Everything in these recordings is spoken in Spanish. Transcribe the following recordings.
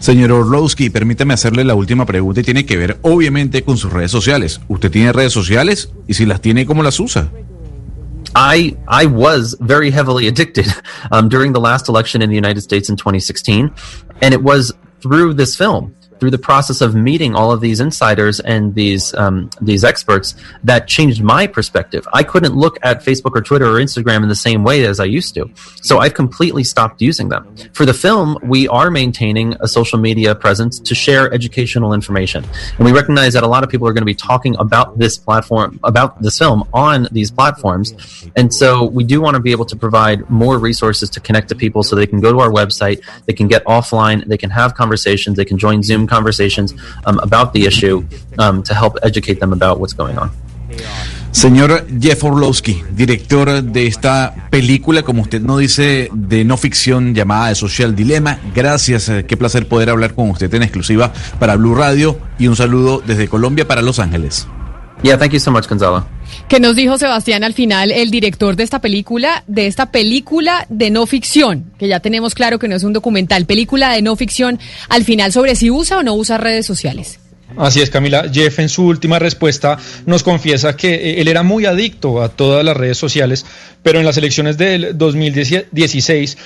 Señor Orlowski, permítame hacerle la última pregunta y tiene que ver obviamente con sus redes sociales. ¿Usted tiene redes sociales? Y si las tiene, ¿cómo las usa? I I was very heavily addicted um, during the last election in the United States in 2016, and it was through this film. Through the process of meeting all of these insiders and these um, these experts that changed my perspective. I couldn't look at Facebook or Twitter or Instagram in the same way as I used to, so I've completely stopped using them. For the film, we are maintaining a social media presence to share educational information, and we recognize that a lot of people are going to be talking about this platform about this film on these platforms, and so we do want to be able to provide more resources to connect to people so they can go to our website, they can get offline, they can have conversations, they can join Zoom conversations um, about the issue um, to help educate them about what's going on. Señor Jeff Orlowski, director de esta película, como usted nos dice, de no ficción llamada The Social Dilemma. Gracias, eh, qué placer poder hablar con usted en exclusiva para Blue Radio y un saludo desde Colombia para Los Ángeles. Yeah, thank you so much, Gonzalo. ¿Qué nos dijo Sebastián al final, el director de esta película, de esta película de no ficción, que ya tenemos claro que no es un documental, película de no ficción, al final sobre si usa o no usa redes sociales? Así es, Camila. Jeff en su última respuesta nos confiesa que eh, él era muy adicto a todas las redes sociales, pero en las elecciones del 2016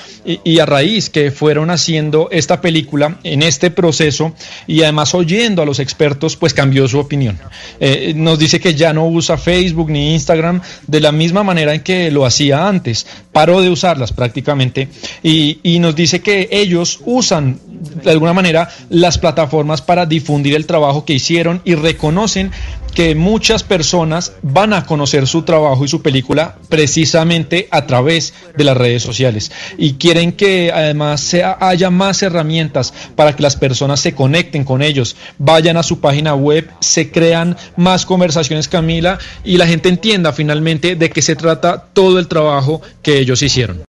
y, a raíz que fueron haciendo esta película en este proceso y además oyendo a los expertos, pues cambió su opinión. Eh, nos dice que ya no usa Facebook ni Instagram de la misma manera en que lo hacía antes, paró de usarlas prácticamente y, y nos dice que ellos usan de alguna manera las plataformas para difundir el trabajo que hicieron y reconocen que muchas personas van a conocer su trabajo y su película precisamente a través de las redes sociales y quieren que además sea, haya más herramientas para que las personas se conecten con ellos, vayan a su página web, se crean más conversaciones Camila y la gente entienda finalmente de qué se trata todo el trabajo que ellos hicieron.